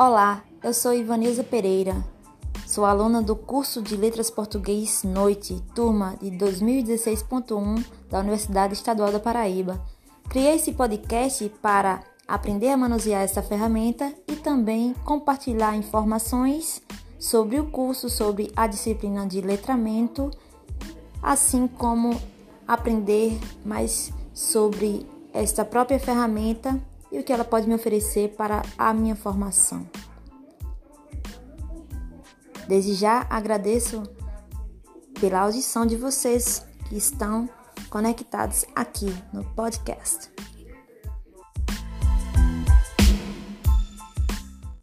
Olá, eu sou Ivanilza Pereira. Sou aluna do curso de Letras Português Noite, turma de 2016.1 da Universidade Estadual da Paraíba. Criei esse podcast para aprender a manusear essa ferramenta e também compartilhar informações sobre o curso, sobre a disciplina de letramento, assim como aprender mais sobre esta própria ferramenta e o que ela pode me oferecer para a minha formação. Desde já agradeço pela audição de vocês que estão conectados aqui no podcast.